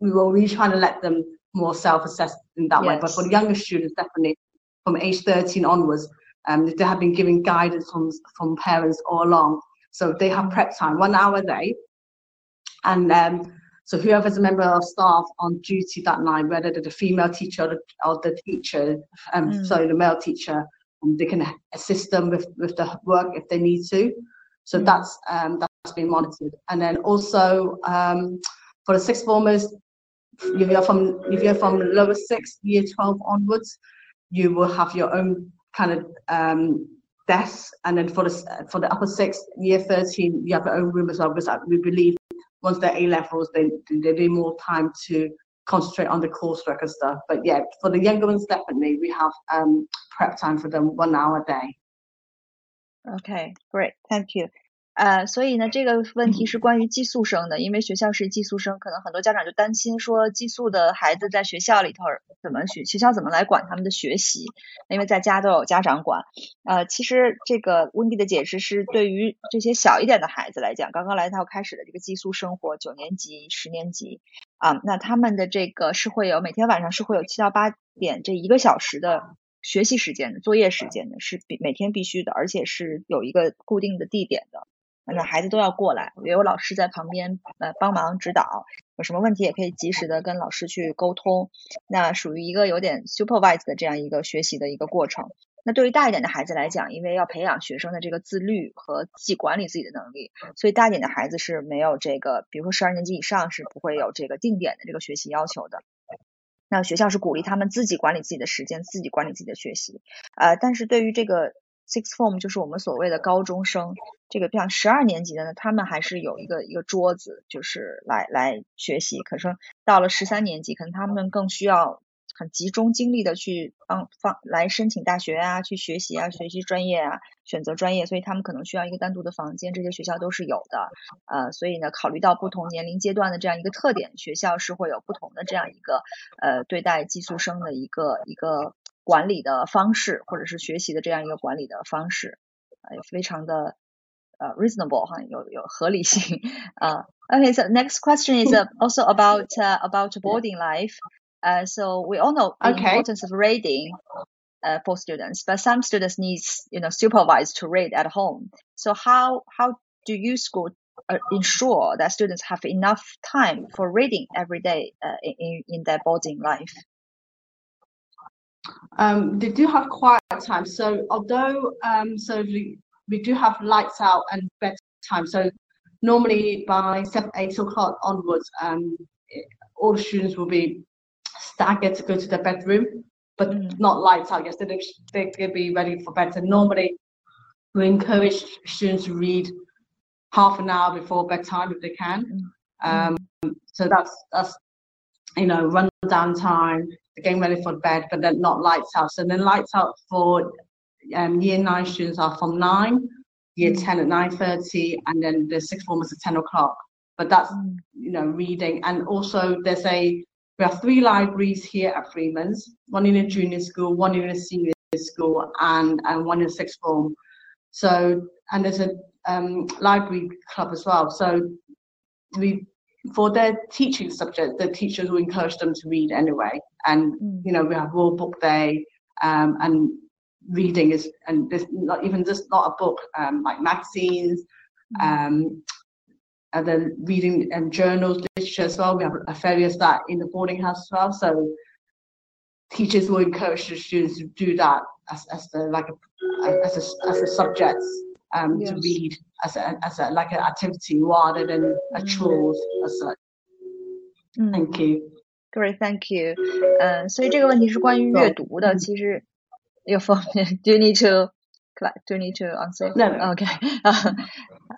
We were really trying to let them more self-assess in that way. But for the younger students, definitely from age 13 onwards, um, they have been given guidance from from parents all along. So they have prep time, one hour a day, and um, so whoever's a member of staff on duty that night, whether they're the female teacher or the, or the teacher, um, Mm. sorry, the male teacher, um, they can assist them with, with the work if they need to. So Mm. that's um, that's been monitored. And then also um, for the sixth formers, if you're from if you're from lower six, year 12 onwards, you will have your own kind of um, desk. And then for the for the upper six, year 13, you have your own room as well. Because we believe once they're A levels, they they need more time to concentrate on the coursework and stuff. But yeah, for the younger ones, definitely we have um, prep time for them one hour a day. Okay, great, thank you. 呃，所以呢，这个问题是关于寄宿生的，因为学校是寄宿生，可能很多家长就担心说，寄宿的孩子在学校里头怎么学，学校怎么来管他们的学习？因为在家都有家长管。呃，其实这个温蒂的解释是对于这些小一点的孩子来讲，刚刚来到开始的这个寄宿生活，九年级、十年级啊，那他们的这个是会有每天晚上是会有七到八点这一个小时的学习时间的，作业时间的，是必每天必须的，而且是有一个固定的地点的。那孩子都要过来，也有老师在旁边呃帮忙指导，有什么问题也可以及时的跟老师去沟通。那属于一个有点 supervise 的这样一个学习的一个过程。那对于大一点的孩子来讲，因为要培养学生的这个自律和自己管理自己的能力，所以大一点的孩子是没有这个，比如说十二年级以上是不会有这个定点的这个学习要求的。那学校是鼓励他们自己管理自己的时间，自己管理自己的学习。呃，但是对于这个 six form，就是我们所谓的高中生，这个像十二年级的呢，他们还是有一个一个桌子，就是来来学习。可是到了十三年级，可能他们更需要很集中精力的去帮放来申请大学啊，去学习啊，学习专业啊，选择专业，所以他们可能需要一个单独的房间，这些学校都是有的。呃，所以呢，考虑到不同年龄阶段的这样一个特点，学校是会有不同的这样一个呃对待寄宿生的一个一个管理的方式，或者是学习的这样一个管理的方式，呃，非常的呃 reasonable 哈，有有合理性啊。Okay, so next question is uh, also about uh, about boarding life. Uh, so we all know the Okay. importance of reading uh, for students, but some students needs you know supervised to read at home. So how how do you school uh, ensure that students have enough time for reading every day uh, in in their boarding life? Um, they do have quiet time. So although um, so we, we do have lights out and bedtime. So normally by seven, eight o'clock onwards, um, all the students will be staggered to go to their bedroom, but Mm. not lights out. Yes, they they can be ready for bed. So normally we encourage students to read half an hour before bedtime if they can. Um, so that's that's you know run down time, getting ready for bed, but then not lights out. So then lights out for um, year nine students are from nine, year Mm. ten at nine thirty, and then the sixth formers at ten o'clock. But that's Mm. you know reading, and also there's a we have three libraries here at Freemen's, one in a junior school, one in a senior school, and and one in sixth form. So and there's a um, library club as well. So we for their teaching subject, the teachers will encourage them to read anyway. And Mm. you know, we have World Book Day, um, and reading is, and there's not even just not a book, um, like magazines, um, and then reading and journals, literature as well. We have a various that in the boarding house as well. So teachers will encourage the students to do that as, as the like a, as a, as a subject um, to Yes. read as a, as a like an activity rather than a Mm. chores as such. 嗯 Thank you. Great, thank you. 嗯，所以这个问题是关于阅读的。嗯其实有方面，Do you need to Do you need to answer? No, no. OK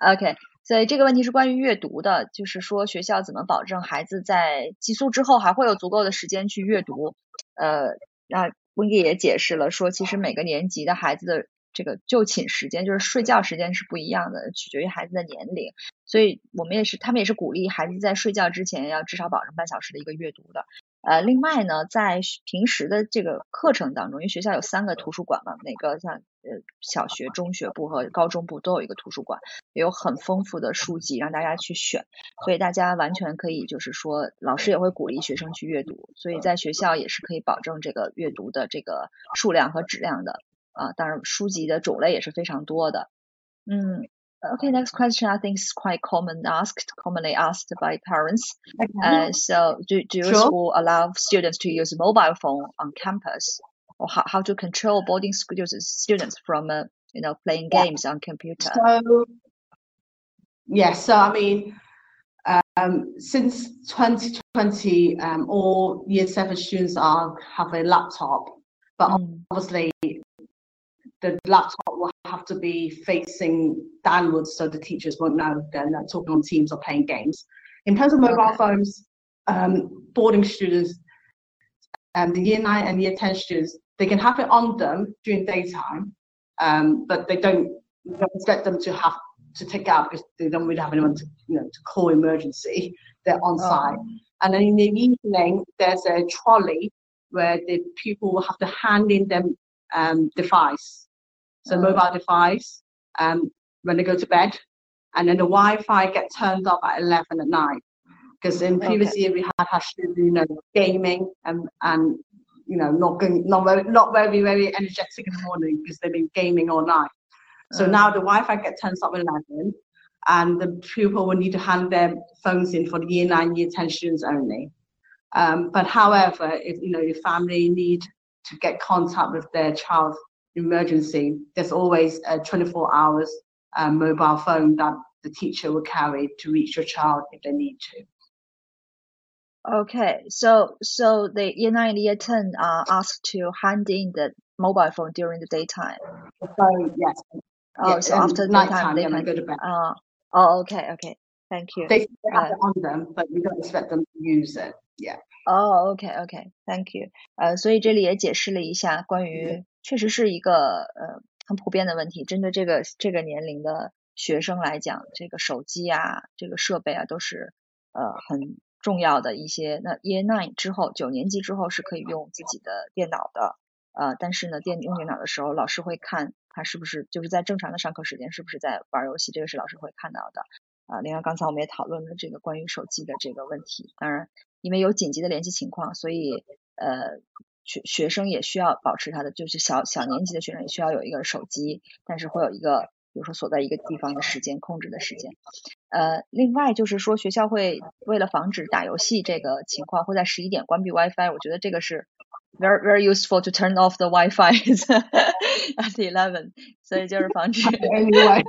OK，所以这个问题是关于阅读的，就是说学校怎么保证孩子在寄宿之后还会有足够的时间去阅读？呃，那温 i 也解释了说，其实每个年级的孩子的 这个就寝时间，就是睡觉时间是不一样的，取决于孩子的年龄。所以我们也是，他们也是鼓励孩子在睡觉之前要至少保证半小时的一个阅读的。呃，另外呢，在平时的这个课程当中，因为学校有三个图书馆嘛，每个像呃小学、中学部和高中部都有一个图书馆，也有很丰富的书籍让大家去选，所以大家完全可以就是说，老师也会鼓励学生去阅读，所以在学校也是可以保证这个阅读的这个数量和质量的啊，当然书籍的种类也是非常多的，嗯。Okay, next question I think is quite common asked, commonly asked by parents. Okay. Uh, so, do, do your Sure. school allow students to use mobile phone on campus, or how, how to control boarding school students from uh, you know playing Yeah. games on computer? So, yeah, so I mean, um, since 2020, um, all year seven students are have a laptop, but Mm, obviously the laptop will have to be facing downwards so the teachers won't know they're not talking on Teams or playing games. In terms of mobile Okay. phones, um, boarding students, um, the year nine and year 10 students, they can have it on them during daytime, um, but they don't, don't expect them to have to take out because they don't really have anyone to, you know, to call emergency. They're on Oh. site. And then in the evening, there's a trolley where the pupil will have to hand in them um, device, so mobile device, um, when they go to bed, and then the Wi-Fi get turned off at 11 at night. Because in previous Okay. year we had students, you know, gaming and and you know not going, not very, not very very energetic in the morning because they've been gaming all night. So Oh. now the Wi-Fi gets turned off at 11, and the pupil will need to hand their phones in for the year nine, year 10 students only. Um, but however, if you know your family need to get contact with their child emergency, there's always a 24 hours um, mobile phone that the teacher will carry to reach your child if they need to. Okay, so so the year nine and year ten are asked to hand in the mobile phone during the daytime. So yes, Oh, yeah, so um, after nighttime, daytime they yeah, when can. they go to bed. Uh, oh, okay, okay. Thank you. They, they have Uh, it on them, but we don't expect them to use it. Yeah. 哦，OK，OK，Thank you。呃，所以这里也解释了一下关于， 确实是一个呃很普遍的问题。针对这个这个年龄的学生来讲，这个手机啊，这个设备啊，都是呃很重要的一些。那 Year Nine 之后，九年级之后是可以用自己的电脑的，呃，但是呢，电用电脑的时候，老师会看他是不是就是在正常的上课时间是不是在玩游戏，这个是老师会看到的。啊，另外刚才我们也讨论了这个关于手机的这个问题，当然。因为有紧急的联系情况，所以呃学学生也需要保持他的，就是小小年级的学生也需要有一个手机，但是会有一个比如说锁在一个地方的时间控制的时间。呃，另外就是说学校会为了防止打游戏这个情况，会在十一点关闭 WiFi。我觉得这个是 very very useful to turn off the WiFi at eleven，所以就是防止 Anyway,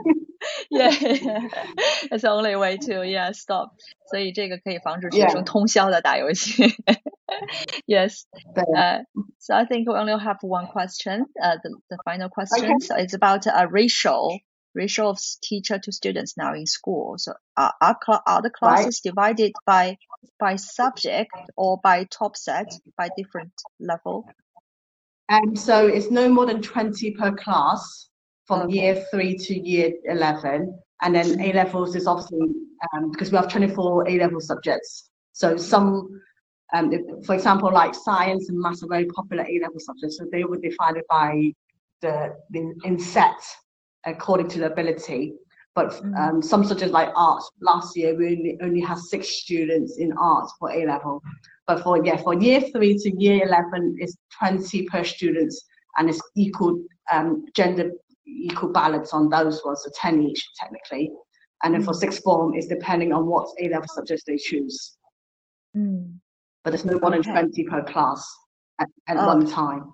yeah, that's the only way to yeah stop. 所以这个可以防止学 Yeah. 生通宵的打游戏。yes. but, Uh, so I think we only have one question. Uh, the, the final question. Okay. So it's about a ratio ratio of s- teacher to students now in school. So are are, cl- are the Right. classes divided by by subject or by top set by different level? and so it's no more than 20 per class from Okay. year three to year 11. And then A levels is obviously um, because we have 24 A level subjects. So some, um, if, for example, like science and maths are very popular A level subjects. So they would define it by the, the in set according to the ability. But Mm. um, some subjects like art, last year we only, only had six students in art for A level. But for yeah, for year three to year eleven is twenty per students, and it's equal um, gender equal balance on those ones, so ten each technically. And then for sixth form, it's depending on what A level subjects they choose. Mm. But there's no more than Okay. twenty per class at, at Oh. one time.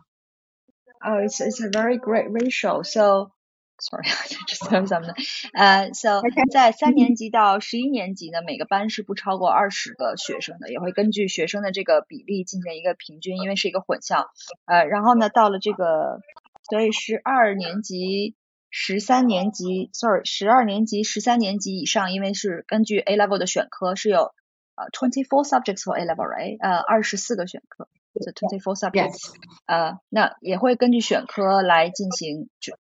Oh, it's it's a very great ratio. So sorry, I just said something. 呃、so 在三年级到十一年级呢，每个班是不超过二十个学生的，也会根据学生的这个比例进行一个平均，因为是一个混校。呃，然后呢，到了这个，所以十二年级十三年级，sorry，十二年级、十三年级以上，因为是根据 A level 的选科是有呃 twenty four subjects for A level，right？呃，二十四个选科，so twenty four subjects，呃，那也会根据选科来进行就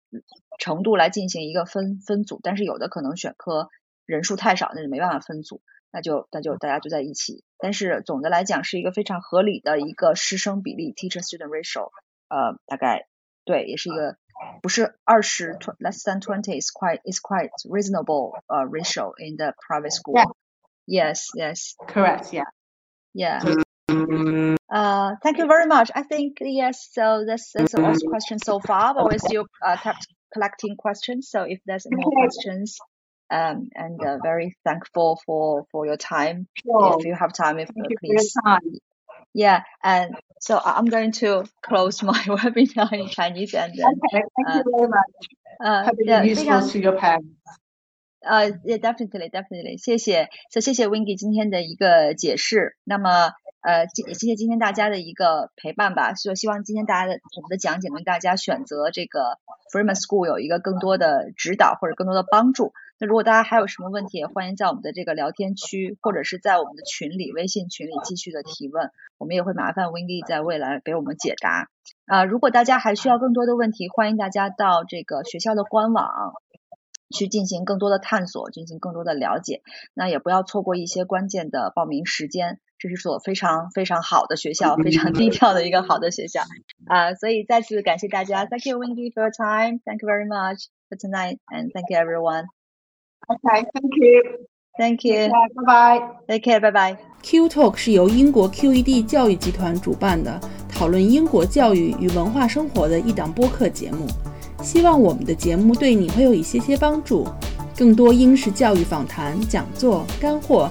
程度来进行一个分分组，但是有的可能选科人数太少，那就没办法分组，那就那就大家就在一起。但是总的来讲是一个非常合理的一个师生比例 teacher student ratio，呃，大概对，也是一个不是二十 less than twenty is quite is quite reasonable uh ratio in the private school. Yes, yes, Correct. Yeah. yeah. Uh, thank you very much. I think yes. So that's that's all questions so far, but we're still uh, kept collecting questions. So if there's more Okay. questions, um, and uh, very thankful for for your time. Sure. If you have time, if Thank uh, you for your please time. yeah, and so I- I'm going to close my webinar in Chinese and then Okay. Thank Uh, you very much. 呃 Hope 对 it's 非常 useful to your parents. 呃也 definitely definitely 谢谢，so 谢谢 Wingy 今天的一个解释。那么 呃也谢谢今天大家的一个陪伴吧，所以希望今天大家的我们的讲解能大家选择这个 Freeman School 有一个更多的指导或者更多的帮助。那如果大家还有什么问题，也欢迎在我们的这个聊天区或者是在我们的群里微信群里继续的提问，我们也会麻烦 w i n d y 在未来给我们解答。啊、如果大家还需要更多的问题，欢迎大家到这个学校的官网去进行更多的探索，进行更多的了解。那也不要错过一些关键的报名时间，这是所非常非常好的学校，非常低调的一个好的学校啊、所以再次感谢大家，Thank you Wendy for your time. Thank you very much for tonight, and thank you everyone. Okay. Thank you. Thank you. Bye bye. Take care. Bye bye. Q Talk 是由英国 QED 教育集团主办的，讨论英国教育与文化生活的一档播客节目。希望我们的节目对你会有一些些帮助。更多英式教育访谈、讲座、干货，